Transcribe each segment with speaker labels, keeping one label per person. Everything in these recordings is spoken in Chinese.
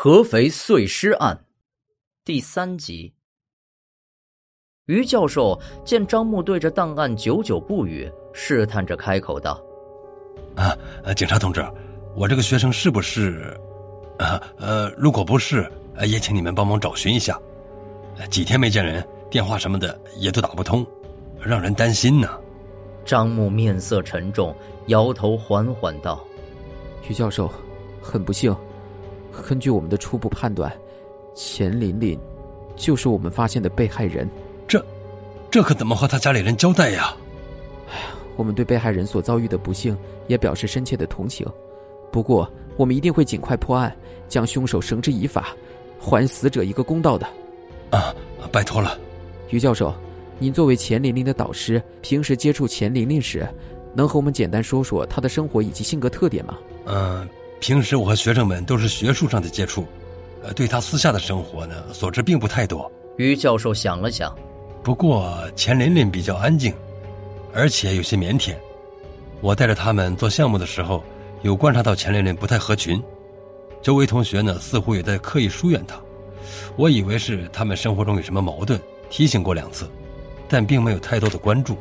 Speaker 1: 合肥碎尸案第三集。于教授见张木对着档案久久不语，试探着开口道：“
Speaker 2: 啊，警察同志，我这个学生是不是？啊，呃，如果不是，也请你们帮忙找寻一下。几天没见人，电话什么的也都打不通，让人担心呢。”
Speaker 1: 张木面色沉重，摇头缓缓道：“
Speaker 3: 于教授，很不幸。”根据我们的初步判断，钱琳琳就是我们发现的被害人。
Speaker 2: 这，这可怎么和他家里人交代呀？
Speaker 3: 哎呀，我们对被害人所遭遇的不幸也表示深切的同情。不过，我们一定会尽快破案，将凶手绳之以法，还死者一个公道的。
Speaker 2: 啊，拜托了，
Speaker 3: 于教授，您作为钱琳琳的导师，平时接触钱琳琳时，能和我们简单说说她的生活以及性格特点吗？
Speaker 2: 嗯。平时我和学生们都是学术上的接触，呃，对他私下的生活呢，所知并不太多。
Speaker 1: 于教授想了想，
Speaker 2: 不过钱琳琳比较安静，而且有些腼腆。我带着他们做项目的时候，有观察到钱琳琳不太合群，周围同学呢似乎也在刻意疏远她。我以为是他们生活中有什么矛盾，提醒过两次，但并没有太多的关注。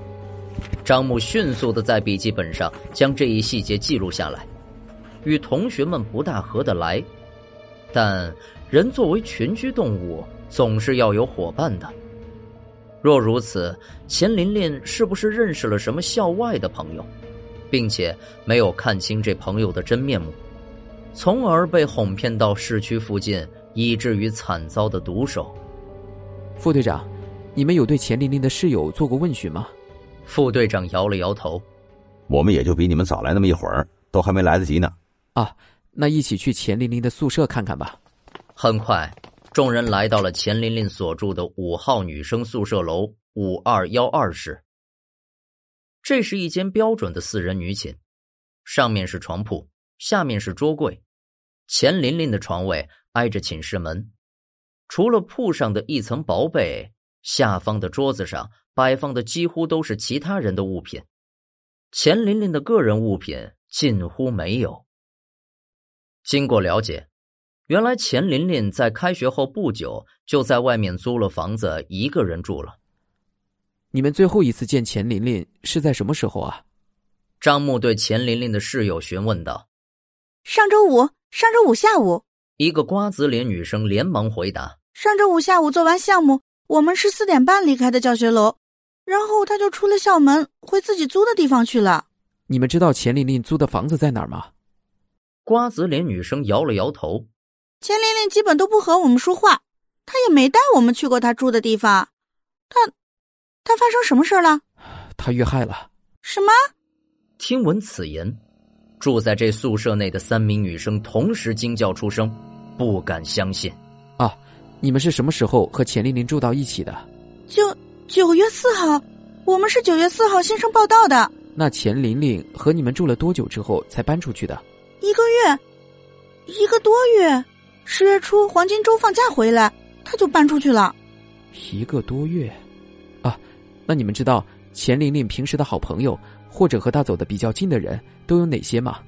Speaker 1: 张木迅速的在笔记本上将这一细节记录下来。与同学们不大合得来，但人作为群居动物，总是要有伙伴的。若如此，钱琳琳是不是认识了什么校外的朋友，并且没有看清这朋友的真面目，从而被哄骗到市区附近，以至于惨遭的毒手？
Speaker 3: 副队长，你们有对钱琳琳的室友做过问询吗？
Speaker 1: 副队长摇了摇头：“
Speaker 4: 我们也就比你们早来那么一会儿，都还没来得及呢。”
Speaker 3: 啊，那一起去钱琳琳的宿舍看看吧。
Speaker 1: 很快，众人来到了钱琳琳所住的五号女生宿舍楼五二幺二室。这是一间标准的四人女寝，上面是床铺，下面是桌柜。钱琳琳的床位挨着寝室门，除了铺上的一层薄被，下方的桌子上摆放的几乎都是其他人的物品，钱琳琳的个人物品近乎没有。经过了解，原来钱琳琳在开学后不久就在外面租了房子，一个人住了。
Speaker 3: 你们最后一次见钱琳琳是在什么时候啊？
Speaker 1: 张木对钱琳琳的室友询问道：“
Speaker 5: 上周五，上周五下午。”
Speaker 1: 一个瓜子脸女生连忙回答：“
Speaker 5: 上周五下午做完项目，我们是四点半离开的教学楼，然后她就出了校门，回自己租的地方去了。”
Speaker 3: 你们知道钱琳琳租的房子在哪儿吗？
Speaker 1: 瓜子脸女生摇了摇头，
Speaker 5: 钱琳琳基本都不和我们说话，她也没带我们去过她住的地方。她，她发生什么事了？
Speaker 3: 她遇害了。
Speaker 5: 什么？
Speaker 1: 听闻此言，住在这宿舍内的三名女生同时惊叫出声，不敢相信。
Speaker 3: 啊，你们是什么时候和钱琳琳住到一起的？
Speaker 5: 九九月四号，我们是九月四号新生报道的。
Speaker 3: 那钱琳琳和你们住了多久之后才搬出去的？
Speaker 5: 一个月，一个多月，十月初黄金周放假回来，他就搬出去了。
Speaker 3: 一个多月，啊，那你们知道钱琳琳平时的好朋友或者和她走的比较近的人都有哪些吗？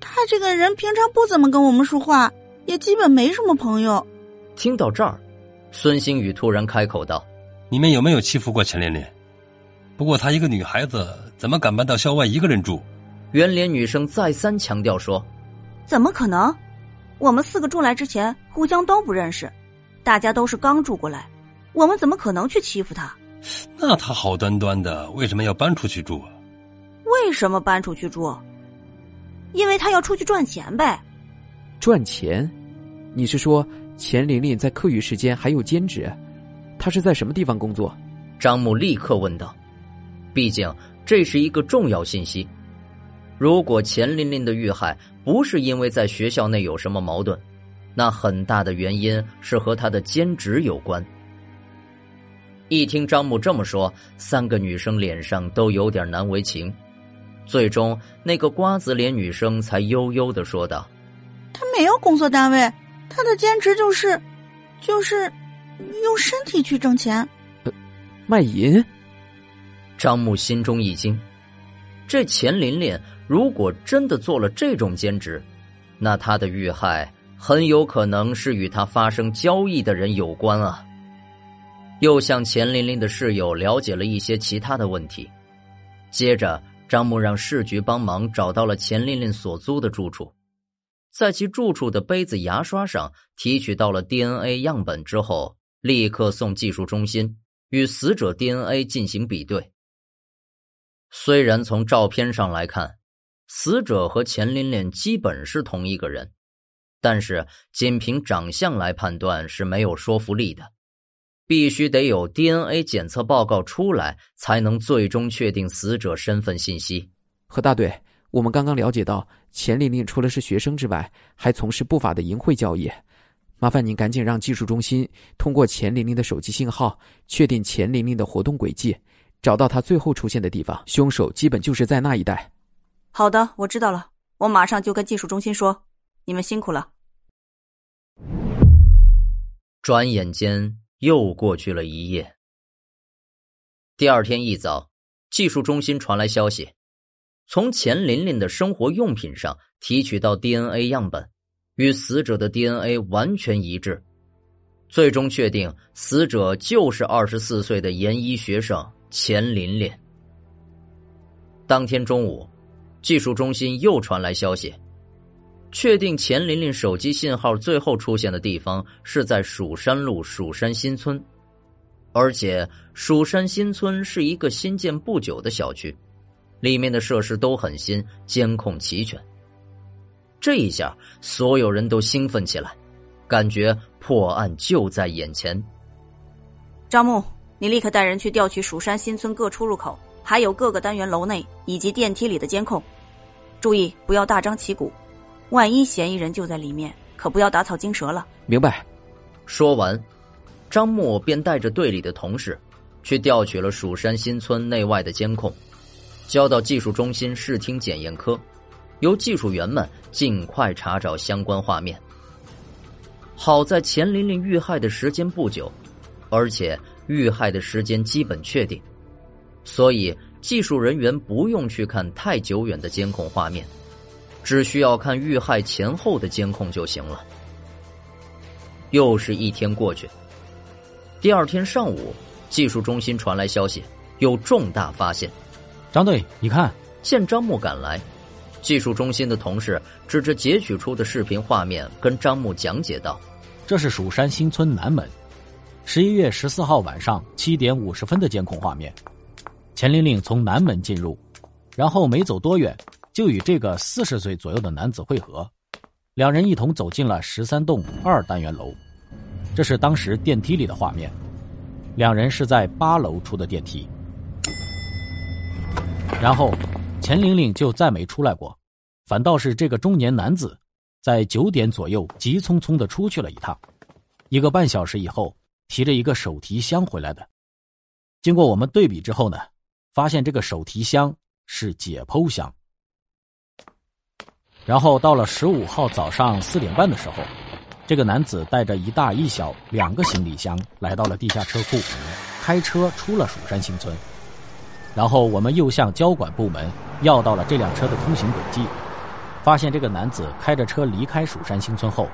Speaker 5: 他这个人平常不怎么跟我们说话，也基本没什么朋友。
Speaker 1: 听到这儿，孙星宇突然开口道：“
Speaker 2: 你们有没有欺负过钱琳琳？不过她一个女孩子，怎么敢搬到校外一个人住？”
Speaker 1: 圆脸女生再三强调说。
Speaker 6: 怎么可能？我们四个住来之前互相都不认识，大家都是刚住过来，我们怎么可能去欺负他？
Speaker 2: 那他好端端的为什么要搬出去住啊？
Speaker 6: 为什么搬出去住？因为他要出去赚钱呗。
Speaker 3: 赚钱？你是说钱琳琳在课余时间还有兼职？她是在什么地方工作？
Speaker 1: 张木立刻问道。毕竟这是一个重要信息。如果钱琳琳的遇害不是因为在学校内有什么矛盾，那很大的原因是和她的兼职有关。一听张木这么说，三个女生脸上都有点难为情。最终，那个瓜子脸女生才悠悠的说道：“
Speaker 5: 她没有工作单位，她的兼职就是，就是用身体去挣钱，
Speaker 3: 卖淫。”
Speaker 1: 张木心中一惊，这钱琳琳。如果真的做了这种兼职，那他的遇害很有可能是与他发生交易的人有关啊。又向钱琳琳的室友了解了一些其他的问题，接着张木让市局帮忙找到了钱琳琳所租的住处，在其住处的杯子、牙刷上提取到了 DNA 样本之后，立刻送技术中心与死者 DNA 进行比对。虽然从照片上来看，死者和钱琳琳基本是同一个人，但是仅凭长相来判断是没有说服力的。必须得有 DNA 检测报告出来，才能最终确定死者身份信息。
Speaker 3: 何大队，我们刚刚了解到，钱琳琳除了是学生之外，还从事不法的淫秽交易。麻烦您赶紧让技术中心通过钱琳琳的手机信号，确定钱琳琳的活动轨迹，找到他最后出现的地方。凶手基本就是在那一带。
Speaker 6: 好的，我知道了，我马上就跟技术中心说。你们辛苦了。
Speaker 1: 转眼间。又过去了一夜。第二天一早，技术中心传来消息，从钱琳琳的生活用品上提取到 DNA 样本，与死者的 DNA 完全一致，最终确定死者就是二十四岁的研一学生钱琳琳。当天中午，技术中心又传来消息。确定钱琳琳手机信号最后出现的地方是在蜀山路蜀山新村，而且蜀山新村是一个新建不久的小区，里面的设施都很新，监控齐全。这一下，所有人都兴奋起来，感觉破案就在眼前。
Speaker 6: 张木，你立刻带人去调取蜀山新村各出入口，还有各个单元楼内以及电梯里的监控，注意不要大张旗鼓。万一嫌疑人就在里面，可不要打草惊蛇了。
Speaker 3: 明白。
Speaker 1: 说完，张默便带着队里的同事，去调取了蜀山新村内外的监控，交到技术中心视听检验科，由技术员们尽快查找相关画面。好在钱琳琳遇害的时间不久，而且遇害的时间基本确定，所以技术人员不用去看太久远的监控画面。只需要看遇害前后的监控就行了。又是一天过去，第二天上午，技术中心传来消息，有重大发现。
Speaker 7: 张队，你看，
Speaker 1: 见张木赶来，技术中心的同事指着截取出的视频画面，跟张木讲解道：“
Speaker 7: 这是蜀山新村南门，十一月十四号晚上七点五十分的监控画面。钱玲玲从南门进入，然后没走多远。”就与这个四十岁左右的男子会合，两人一同走进了十三栋二单元楼。这是当时电梯里的画面，两人是在八楼出的电梯。然后，钱玲玲就再没出来过，反倒是这个中年男子，在九点左右急匆匆的出去了一趟，一个半小时以后提着一个手提箱回来的。经过我们对比之后呢，发现这个手提箱是解剖箱。然后到了十五号早上四点半的时候，这个男子带着一大一小两个行李箱来到了地下车库，开车出了蜀山新村。然后我们又向交管部门要到了这辆车的通行轨迹，发现这个男子开着车离开蜀山新村后，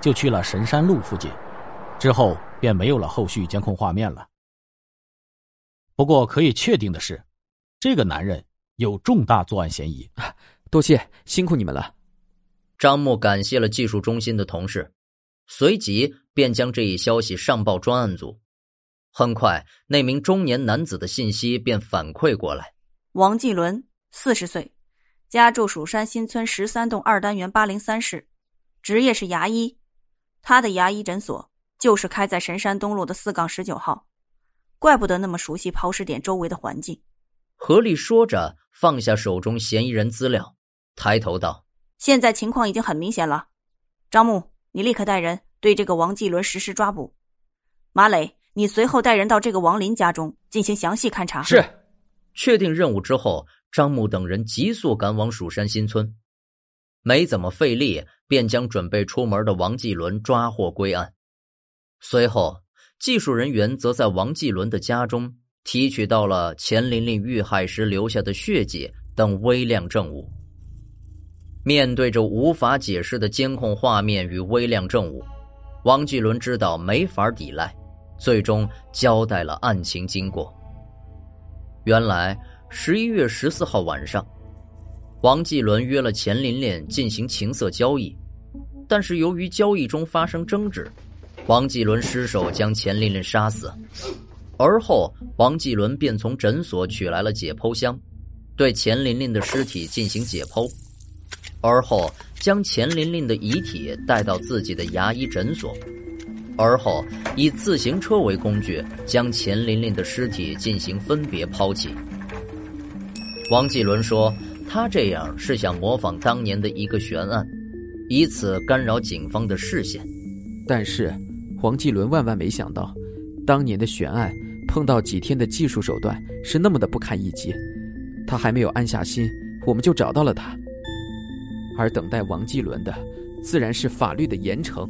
Speaker 7: 就去了神山路附近，之后便没有了后续监控画面了。不过可以确定的是，这个男人有重大作案嫌疑。
Speaker 3: 多谢，辛苦你们了。
Speaker 1: 张木感谢了技术中心的同事，随即便将这一消息上报专案组。很快，那名中年男子的信息便反馈过来：
Speaker 6: 王继伦，四十岁，家住蜀山新村十三栋二单元八零三室，职业是牙医。他的牙医诊所就是开在神山东路的四杠十九号，怪不得那么熟悉抛尸点周围的环境。
Speaker 1: 何丽说着，放下手中嫌疑人资料，抬头道。
Speaker 6: 现在情况已经很明显了，张木，你立刻带人对这个王继伦实施抓捕。马磊，你随后带人到这个王林家中进行详细勘查。
Speaker 3: 是。
Speaker 1: 确定任务之后，张木等人急速赶往蜀山新村，没怎么费力，便将准备出门的王继伦抓获归案。随后，技术人员则在王继伦的家中提取到了钱琳琳遇害时留下的血迹等微量证物。面对着无法解释的监控画面与微量证物，王继伦知道没法抵赖，最终交代了案情经过。原来，十一月十四号晚上，王继伦约了钱琳琳进行情色交易，但是由于交易中发生争执，王继伦失手将钱琳琳杀死。而后，王继伦便从诊所取来了解剖箱，对钱琳琳的尸体进行解剖。而后将钱琳琳的遗体带到自己的牙医诊所，而后以自行车为工具，将钱琳琳的尸体进行分别抛弃。王继伦说：“他这样是想模仿当年的一个悬案，以此干扰警方的视线。”
Speaker 3: 但是，王继伦万万没想到，当年的悬案碰到几天的技术手段是那么的不堪一击。他还没有安下心，我们就找到了他。而等待王继伦的，自然是法律的严惩。